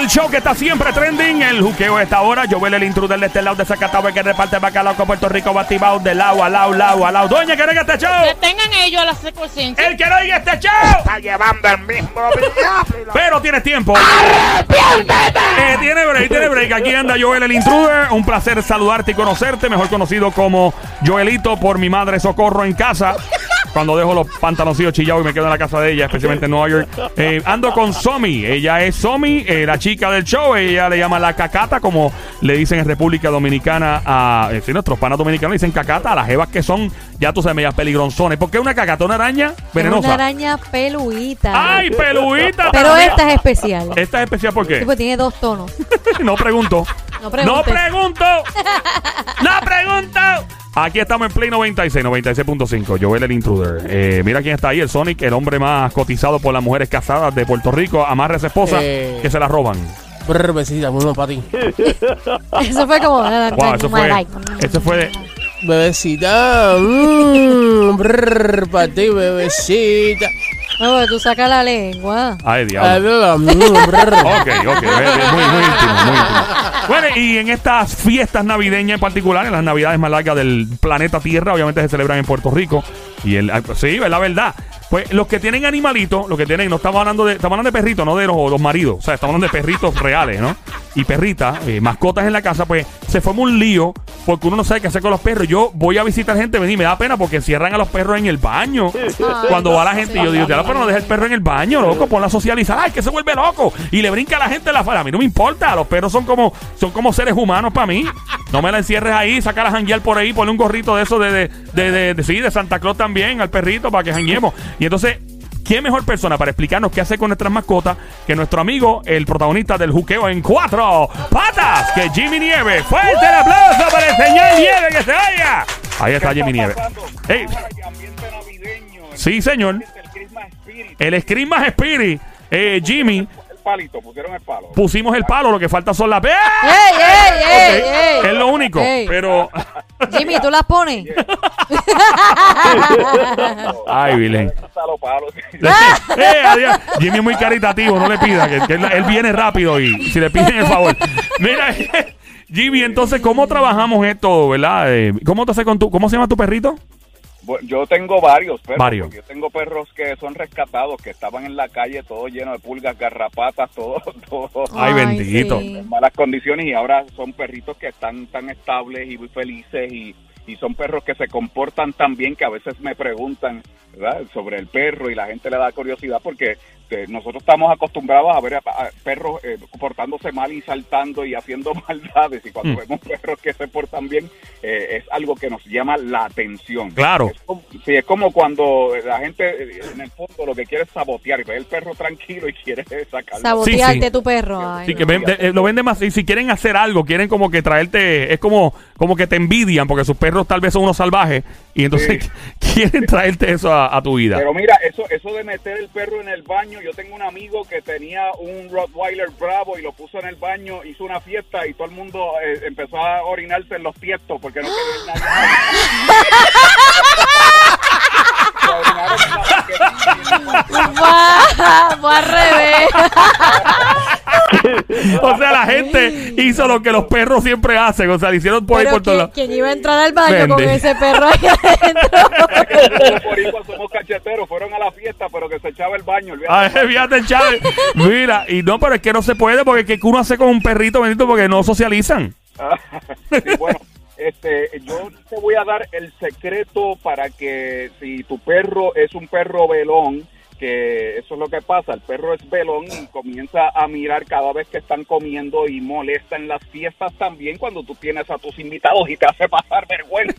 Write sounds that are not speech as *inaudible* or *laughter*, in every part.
el show que está siempre trending. El juqueo de esta hora. Joel el intruder de este lado de Zacatau que reparte bacalao con Puerto Rico batibao de lado a lado, lado a lado. Doña, que oiga este Que show. tengan ellos la secuencia. El que no oiga este show. Está llevando el mismo diablo. Pero tienes tiempo. Eh, tiene break, tiene break. Aquí anda Joel el intruder. Un placer saludarte y conocerte. Mejor conocido como Joelito por mi madre Socorro en casa. Cuando dejo los pantaloncillos chillados y me quedo en la casa de ella, especialmente en Nueva York. Eh, ando con Somi. Ella es Somi, eh, la chica del show. Ella le llama la cacata, como le dicen en República Dominicana a. Eh, sí, nuestros panas dominicanos dicen cacata a las jevas que son, ya tú sabes, medias peligronzones. ¿Por qué una cacata? ¿Una araña venenosa? una araña peluita. ¡Ay, peluita! Pero esta es especial. Esta es especial ¿por Sí, qué? pues tiene dos tonos. *laughs* no pregunto. No pregunto. no pregunto. *laughs* Aquí estamos en Play 96, 96.5. Joel el Intruder. Eh, mira quién está ahí, el Sonic, el hombre más cotizado por las mujeres casadas de Puerto Rico. Amarra a esa esposa Eh. que se la roban. Brr, besita, uno para ti. *laughs* Eso fue como. Wow, eso fue. Eso fue de. Bebecita, mmm, brr, para ti, bebecita. No, tú sacas la lengua. Ay, Ay, diablo. *laughs* Ok, ok, muy, muy íntimo, muy íntimo. Bueno, y en estas fiestas navideñas en particular, en las navidades más largas del planeta Tierra, obviamente se celebran en Puerto Rico. Y el, ah, sí, es la verdad. Pues los que tienen animalitos, los que tienen, no estamos hablando de, estamos hablando de perritos, no de los, los maridos. O sea, estamos hablando de perritos *laughs* reales, ¿no? Y perritas, eh, mascotas en la casa, pues se forma un lío porque uno no sabe qué hacer con los perros. Yo voy a visitar gente, vení, me da pena porque cierran a los perros en el baño. Cuando va la gente, y yo digo, ya, pero no deja el perro en el baño, loco, ponla a socializar. Ay, que se vuelve loco. Y le brinca a la gente en la falda. A mí no me importa, los perros son como, son como seres humanos para mí. No me la encierres ahí, saca a janguear por ahí, ponle un gorrito de eso de, de, de, de- de- sí, de Santa Claus también al perrito para que janguemos. Y entonces, ¿quién mejor persona para explicarnos qué hacer con nuestras mascotas que nuestro amigo, el protagonista del juqueo en cuatro patas, que Jimmy Nieve? ¡Fuerte el aplauso para el señor Nieve que se vaya! Ahí está Jimmy Nieve. Ey, ambiente navideño. sí, señor. El Christmas Spirit. El Scream Spirit, eh, Jimmy, palito, pusieron el palo. pusimos el palo, lo que falta son las... ¡Eh! ¡Ey, ey, ey, ey! Es lo único, Ey. pero... *laughs* Jimmy, ¿tú las pones? *laughs* Ay, Vilén. *laughs* Eh, adiós. Jimmy es muy caritativo, no le pida, que, que él, él viene rápido y si le piden el favor. Mira, Jimmy, entonces, ¿cómo trabajamos esto, verdad? Eh, ¿Cómo te hace con tu, cómo se llama tu perrito? Bueno, Yo tengo varios perros. Varios. porque Yo tengo perros que son rescatados, que estaban en la calle, todo lleno de pulgas, garrapatas, todo, *laughs* todo Ay, bendito. en malas condiciones y ahora son perritos que están tan estables y muy felices y, y son perros que se comportan tan bien que a veces me preguntan ¿verdad? sobre el perro y la gente le da curiosidad porque nosotros estamos acostumbrados a ver a, a perros eh, comportándose mal y saltando y haciendo *laughs* maldades y cuando Mm. vemos perros que se portan bien eh, es algo que nos llama la atención. Claro. Es como, sí, es como cuando la gente eh, en el fondo lo que quiere es sabotear y ve el perro tranquilo y quiere *laughs* sacarlo. Sabotearte Sí, sí. tu perro. Ay, Sí, no. que ven- de- eh, lo venden más. Y si quieren hacer algo, quieren como que traerte. Es como, como que te envidian, porque sus perros tal vez son unos salvajes. Y entonces *laughs* quieren traerte eso a, a tu vida. Pero mira, eso eso de meter el perro en el baño, yo tengo un amigo que tenía un Rottweiler bravo y lo puso en el baño, hizo una fiesta y todo el mundo eh, empezó a orinarse en los tiestos porque no quería banqueta. *laughs* Vamos al revés. *laughs* *laughs* o sea, la gente hizo lo que los perros siempre hacen. O sea, le hicieron por ahí por todos ¿quién, lados. quién iba a entrar al baño con ese perro ahí adentro? *laughs* Los somos cacheteros, fueron a la fiesta, pero que se echaba el baño. olvídate. Ay, fíjate, Chávez. Mira, y no, pero es que no se puede porque ¿qué uno hace con un perrito bendito porque no socializan. *laughs* Sí, bueno, este, yo te voy a dar el secreto para que si tu perro es un perro velón, que eso es lo que pasa, el perro es velón y comienza a mirar cada vez que están comiendo y molesta en las fiestas también cuando tú tienes a tus invitados y te hace pasar vergüenza.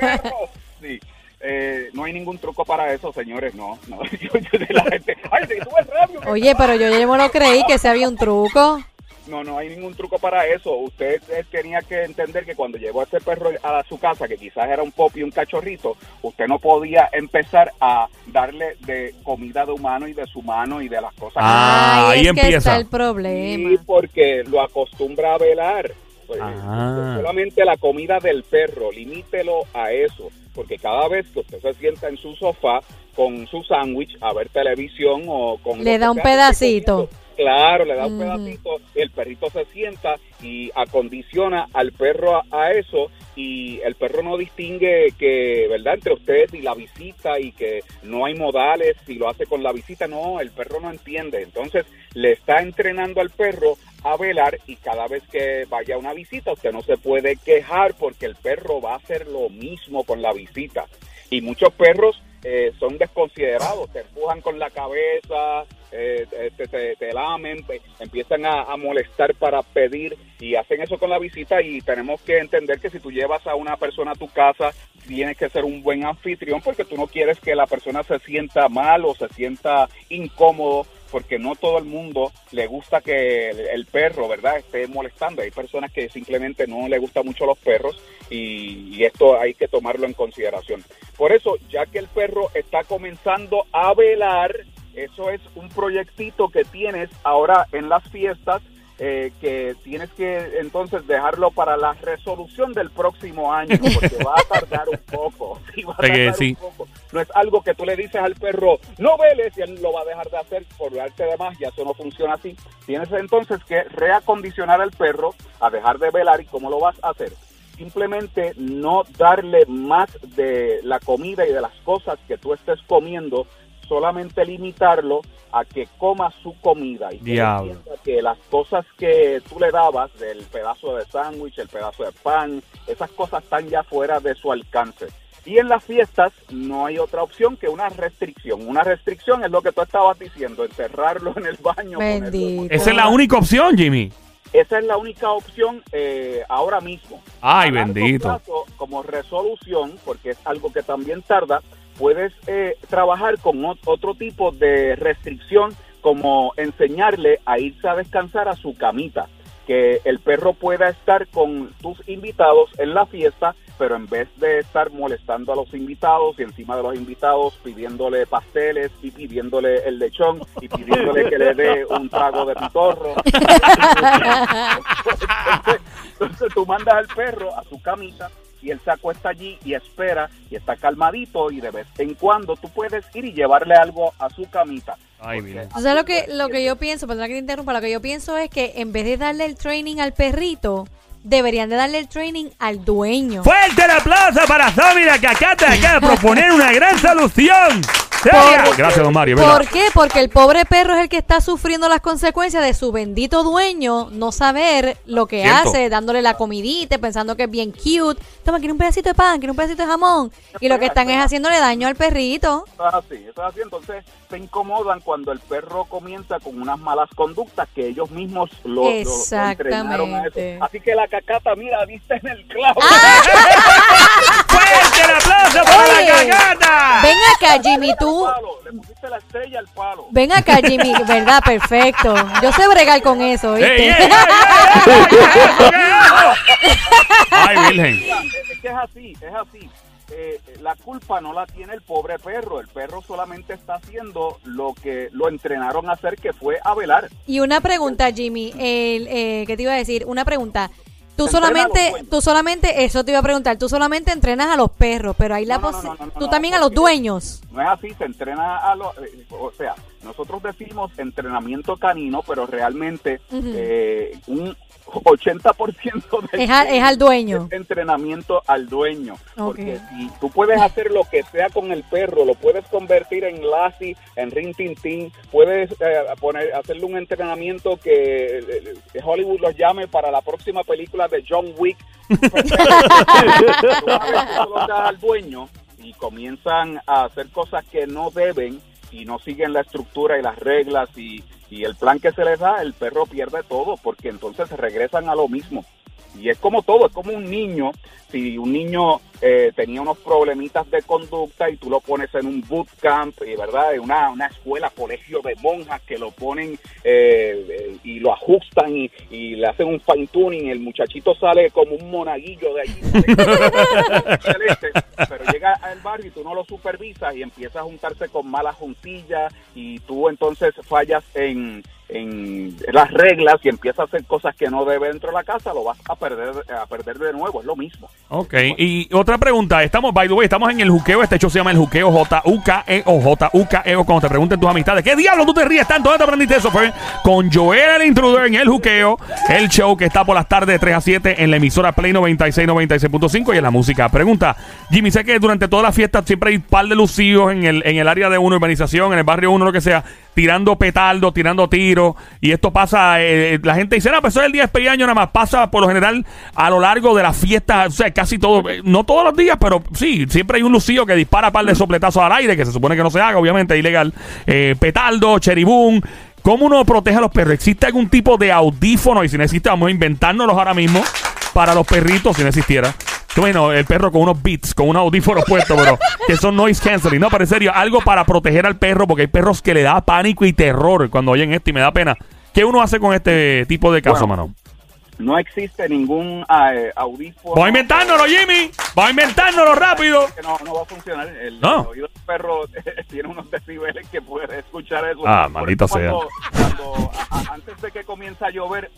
Perro. *laughs* Sí. Eh, no hay ningún truco para eso, señores, no. no. *laughs* Yo- yo de la gente, ay, te sube el radio. Oye, pero yo ya no lo creí que se había un truco. No, no hay ningún truco para eso. Usted eh, tenía que entender que cuando llegó ese perro a su casa, que quizás era un pop y un cachorrito, usted no podía empezar a darle de comida de humano y de su mano y de las cosas. Ah, Ay, ahí es que empieza. está el que problema. Sí, porque lo acostumbra a velar. Pues, Ah. Solamente la comida del perro, limítelo a eso, porque cada vez que usted se sienta en su sofá con su sándwich a ver televisión o con... Le da que un que pedacito. comiendo, Claro, le da un pedacito, el perrito se sienta y acondiciona al perro a, a eso y el perro no distingue que, ¿verdad?, entre usted y la visita y que no hay modales, si lo hace con la visita, no, el perro no entiende. Entonces le está entrenando al perro a velar y cada vez que vaya a una visita usted no se puede quejar porque el perro va a hacer lo mismo con la visita. Y muchos perros eh, son desconsiderados, te empujan con la cabeza, eh, te, te- te lamen, empiezan a, a molestar para pedir y hacen eso con la visita y tenemos que entender que si tú llevas a una persona a tu casa, tienes que ser un buen anfitrión porque tú no quieres que la persona se sienta mal o se sienta incómodo porque no todo el mundo le gusta que el, el perro, ¿verdad?, esté molestando. Hay personas que simplemente no le gustan mucho los perros y, y esto hay que tomarlo en consideración. Por eso, ya que el perro está comenzando a velar, eso es un proyectito que tienes ahora en las fiestas eh, que tienes que entonces dejarlo para la resolución del próximo año porque va a tardar un poco. *laughs* Sí, va a tardar sí. un poco. No es algo que tú le dices al perro, no veles, y él lo va a dejar de hacer por darte de más, ya eso no funciona así. Tienes entonces que reacondicionar al perro a dejar de velar y cómo lo vas a hacer. Simplemente no darle más de la comida y de las cosas que tú estés comiendo, solamente limitarlo a que coma su comida y que que las cosas que tú le dabas, del pedazo de sándwich, el pedazo de pan, esas cosas están ya fuera de su alcance. Y en las fiestas no hay otra opción que una restricción. Una restricción es lo que tú estabas diciendo, encerrarlo en el baño. en Esa es la única opción, Jimmy. Esa es la única opción eh, ahora mismo. Ay, bendito. plazo, como resolución, porque es algo que también tarda, puedes eh, trabajar con ot- otro tipo de restricción, como enseñarle a irse a descansar a su camita. Que el perro pueda estar con tus invitados en la fiesta, pero en vez de estar molestando a los invitados y encima de los invitados pidiéndole pasteles y pidiéndole el lechón y pidiéndole que le dé un trago de pitorro. entonces, entonces tú mandas al perro a su camita y él se acuesta allí y espera y está calmadito y de vez en cuando tú puedes ir y llevarle algo a su camita. Ay, Porque mira. ¿Tú sabes lo que, lo que yo pienso? Perdona que te interrumpa. Lo que yo pienso es que en vez de darle el training al perrito, deberían de darle el training al dueño. Fuerte el aplauso para Samira que acaba de *laughs* proponer una gran solución. Gracias, don Mario. ¿Por qué? Porque el pobre perro es el que está sufriendo las consecuencias de su bendito dueño no saber lo que hace, dándole la comidita, pensando que es bien cute. Toma, quiere un pedacito de pan, quiere un pedacito de jamón. Y lo que están es haciéndole daño al perrito. Eso es así, eso es así. Entonces se incomodan cuando el perro comienza con unas malas conductas que ellos mismos lo, lo- lo entrenaron a eso. Exactamente. Así que la cacata, mira, diste en el clavo. *laughs* *laughs* ¡Fuerte el aplauso para Oye, la cagata! Ven acá, Jimmy, tú. Le pusiste la estrella al palo. Ven acá, Jimmy, ¿verdad? Perfecto. Yo sé bregar con eso, ¡Ey, ¿viste? ¡Ay, Virgen! Es que es así, es así. Eh, la culpa no la tiene el pobre perro. El perro solamente está haciendo lo que lo entrenaron a hacer, que fue a velar. Y una pregunta, Jimmy, el, eh, ¿qué te iba a decir? Una pregunta. Tú solamente, tú solamente, eso te iba a preguntar, tú solamente entrenas a los perros, pero hay la No, no, tú también a los dueños. No es así, se entrena a los... eh, o sea, nosotros decimos entrenamiento canino, pero realmente eh, un 80% del Es, a- es al dueño. es entrenamiento al dueño. Porque si tú puedes hacer lo que sea con el perro, lo puedes convertir en Lassie, en Rin Tin Tin, puedes eh, poner, hacerle un entrenamiento que, eh, Hollywood los llame para la próxima película de John Wick. *laughs* *laughs* Tú lo das al dueño y comienzan a hacer cosas que no deben y no siguen la estructura y las reglas y, y el plan que se les da, el perro pierde todo porque entonces regresan a lo mismo. Y es como todo, es como un niño. Si un niño eh, tenía unos problemitas de conducta y tú lo pones en un bootcamp, y verdad, en una, una escuela, colegio de monjas que lo ponen eh, eh, y lo ajustan y, y le hacen un fine tuning, el muchachito sale como un monaguillo de allí. *laughs* pero llega al barrio y tú no lo supervisas y empieza a juntarse con malas juntillas y tú entonces fallas en, en las reglas y empieza a hacer cosas que no debe dentro de la casa, lo vas a perder a perder de nuevo, es lo mismo. Ok, y otra pregunta, estamos, by the way, estamos en el juqueo, este show se llama el juqueo J-U-K-E-O, J-U-K-E-O, cuando te pregunten tus amistades, ¿qué diablo tú te ríes tanto? ¿Dónde te aprendiste eso? Fue con Joel el intruder en el juqueo, el show que está por las tardes de 3 a 7 en la emisora Play 96, 96.5 y en la música. Pregunta, Jimmy, sé que durante toda la fiesta siempre hay un par de lucidos en el, en el área de una urbanización, en el barrio uno, lo que sea, tirando petardo, tirando tiros, y esto pasa, eh, la gente dice, no, pues eso es el día de año nada más, pasa por lo general a lo largo de las fiestas, o sea, casi todo, eh, no todos los días, pero sí, siempre hay un lucido que dispara par de sopletazos al aire, que se supone que no se haga, obviamente, es ilegal, eh, petardo, cheribún, ¿Cómo uno protege a los perros? ¿Existe algún tipo de audífono? Y si no existe, vamos a inventárnoslos ahora mismo para los perritos, si no existiera. Bueno, el perro con unos beats, con unos audífonos puestos, pero que son noise canceling. No, pero en serio, algo para proteger al perro, porque hay perros que le da pánico y terror cuando oyen esto y me da pena. ¿Qué uno hace con este tipo de casos, Bueno, mano? No existe ningún eh, audífono. Vamos a inventárnoslo, Jimmy. Vamos a inventárnoslo rápido. que no, no va a funcionar. El, No. el oído del perro *laughs* tiene unos decibeles que puede escuchar eso. Ah, maldita sea. Cuando, cuando- a- a- antes de que comienza a llover,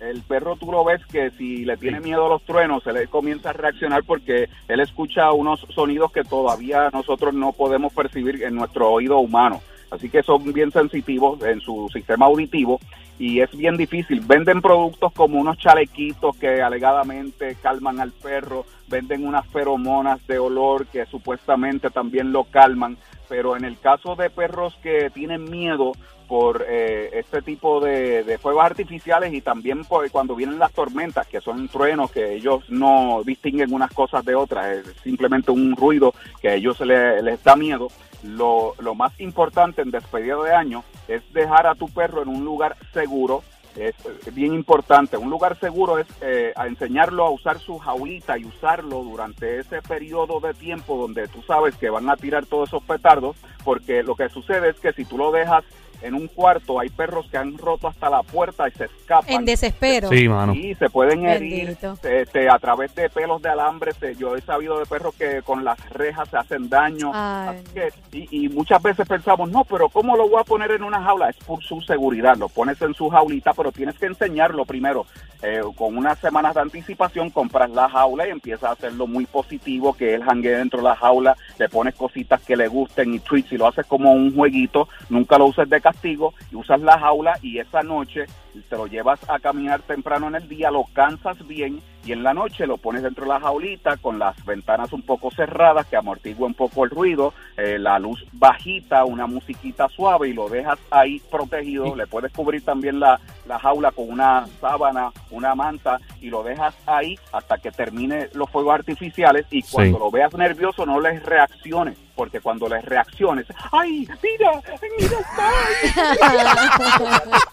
el perro tú lo ves que si le tiene miedo a los truenos, él comienza a reaccionar porque él escucha unos sonidos que todavía nosotros no podemos percibir en nuestro oído humano. Así que son bien sensitivos en su sistema auditivo y es bien difícil. Venden productos como unos chalequitos que alegadamente calman al perro, venden unas feromonas de olor que supuestamente también lo calman, pero en el caso de perros que tienen miedo por eh, este tipo de, fuegos artificiales y también cuando vienen las tormentas, que son truenos que ellos no distinguen unas cosas de otras, es simplemente un ruido que a ellos le- les da miedo. Lo, lo más importante en despedida de año es dejar a tu perro en un lugar seguro, es bien importante. Un lugar seguro es eh, enseñarlo a usar su jaulita y usarlo durante ese periodo de tiempo donde tú sabes que van a tirar todos esos petardos, porque lo que sucede es que si tú lo dejas en un cuarto, hay perros que han roto hasta la puerta y se escapan. En desespero. Sí, mano. Sí, se pueden herir este, a través de pelos de alambre. se- yo he sabido de perros que con las rejas se hacen daño. Así que- y, y muchas veces pensamos, no, pero ¿cómo lo voy a poner en una jaula? Es por su seguridad. Lo pones en su jaulita, pero tienes que enseñarlo primero. Eh, con unas semanas de anticipación compras la jaula y empiezas a hacerlo muy positivo, que él jangue dentro de la jaula, le pones cositas que le gusten y treats y lo haces como un jueguito. Nunca lo uses de castigo y usas la jaula y esa noche te lo llevas a caminar temprano en el día, lo cansas bien y en la noche lo pones dentro de la jaulita con las ventanas un poco cerradas que amortigua un poco el ruido, eh, la luz bajita, una musiquita suave y lo dejas ahí protegido. Le puedes cubrir también la, la jaula con una sábana, una manta y lo dejas ahí hasta que termine los fuegos artificiales y cuando Sí. lo veas nervioso no les reacciones. Porque cuando les reacciones, ¡ay, mira! ¡Mira, está!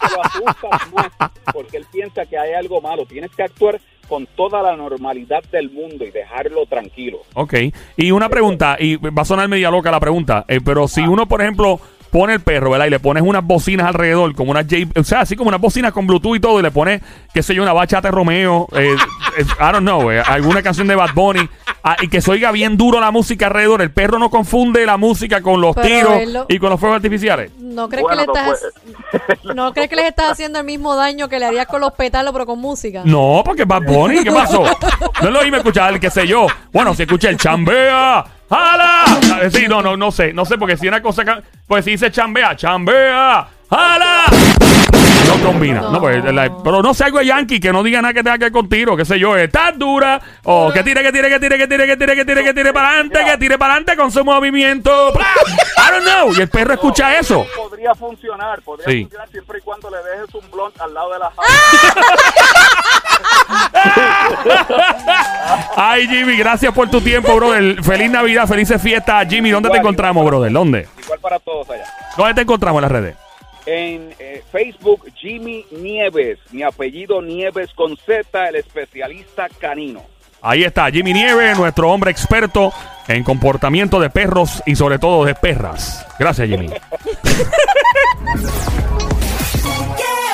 lo asustas más porque él piensa que hay algo malo. Tienes que actuar con toda la normalidad del mundo y dejarlo tranquilo. Ok. Y una pregunta, y va a sonar media loca la pregunta, eh, pero si uno, por ejemplo, pone el perro, ¿verdad? Y le pones unas bocinas alrededor, como unas J, o sea, así como unas bocinas con Bluetooth y todo, y le pones, qué sé yo, una bachata de Romeo, eh, eh, I don't know, eh, alguna canción de Bad Bunny, ah, y que se oiga bien duro la música alrededor, el perro no confunde la música con los Pero tiros y con los fuegos artificiales. ¿No crees, Bueno, que le no estás, ¿No crees que les estás haciendo el mismo daño que le harías con los pétalos, pero con música? No, porque Bad Bunny, ¿qué pasó? No lo oíme escuchar, qué sé yo. Bueno, si escucha el chambea, ¡jala! Ah, Sí, no, no, no sé, no sé, porque si una cosa, pues si dice chambea, chambea, ¡jala! No combina, no, pues, la- pero no sé algo de Yankee que no diga nada que tenga que ver con tiro, qué sé yo, estás dura, o que tire, que tire, que tire, que tire, que tire, que tire, que tire para adelante, que tire para adelante con su movimiento. I don't know, y el perro escucha eso. Podría funcionar, podría Sí. funcionar siempre y cuando le dejes un blunt al lado de la *laughs* *laughs* Ay, Jimmy, gracias por tu tiempo, brother. Feliz Navidad, felices fiestas. Jimmy, ¿dónde te encontramos, igual. brother? ¿Dónde? Igual para todos allá. ¿Dónde te encontramos en las redes? En eh, Facebook, Jimmy Nieves, mi apellido Nieves con Z, el especialista canino. Ahí está, Jimmy Nieve, nuestro hombre experto en comportamiento de perros y sobre todo de perras. Gracias, Jimmy. *laughs*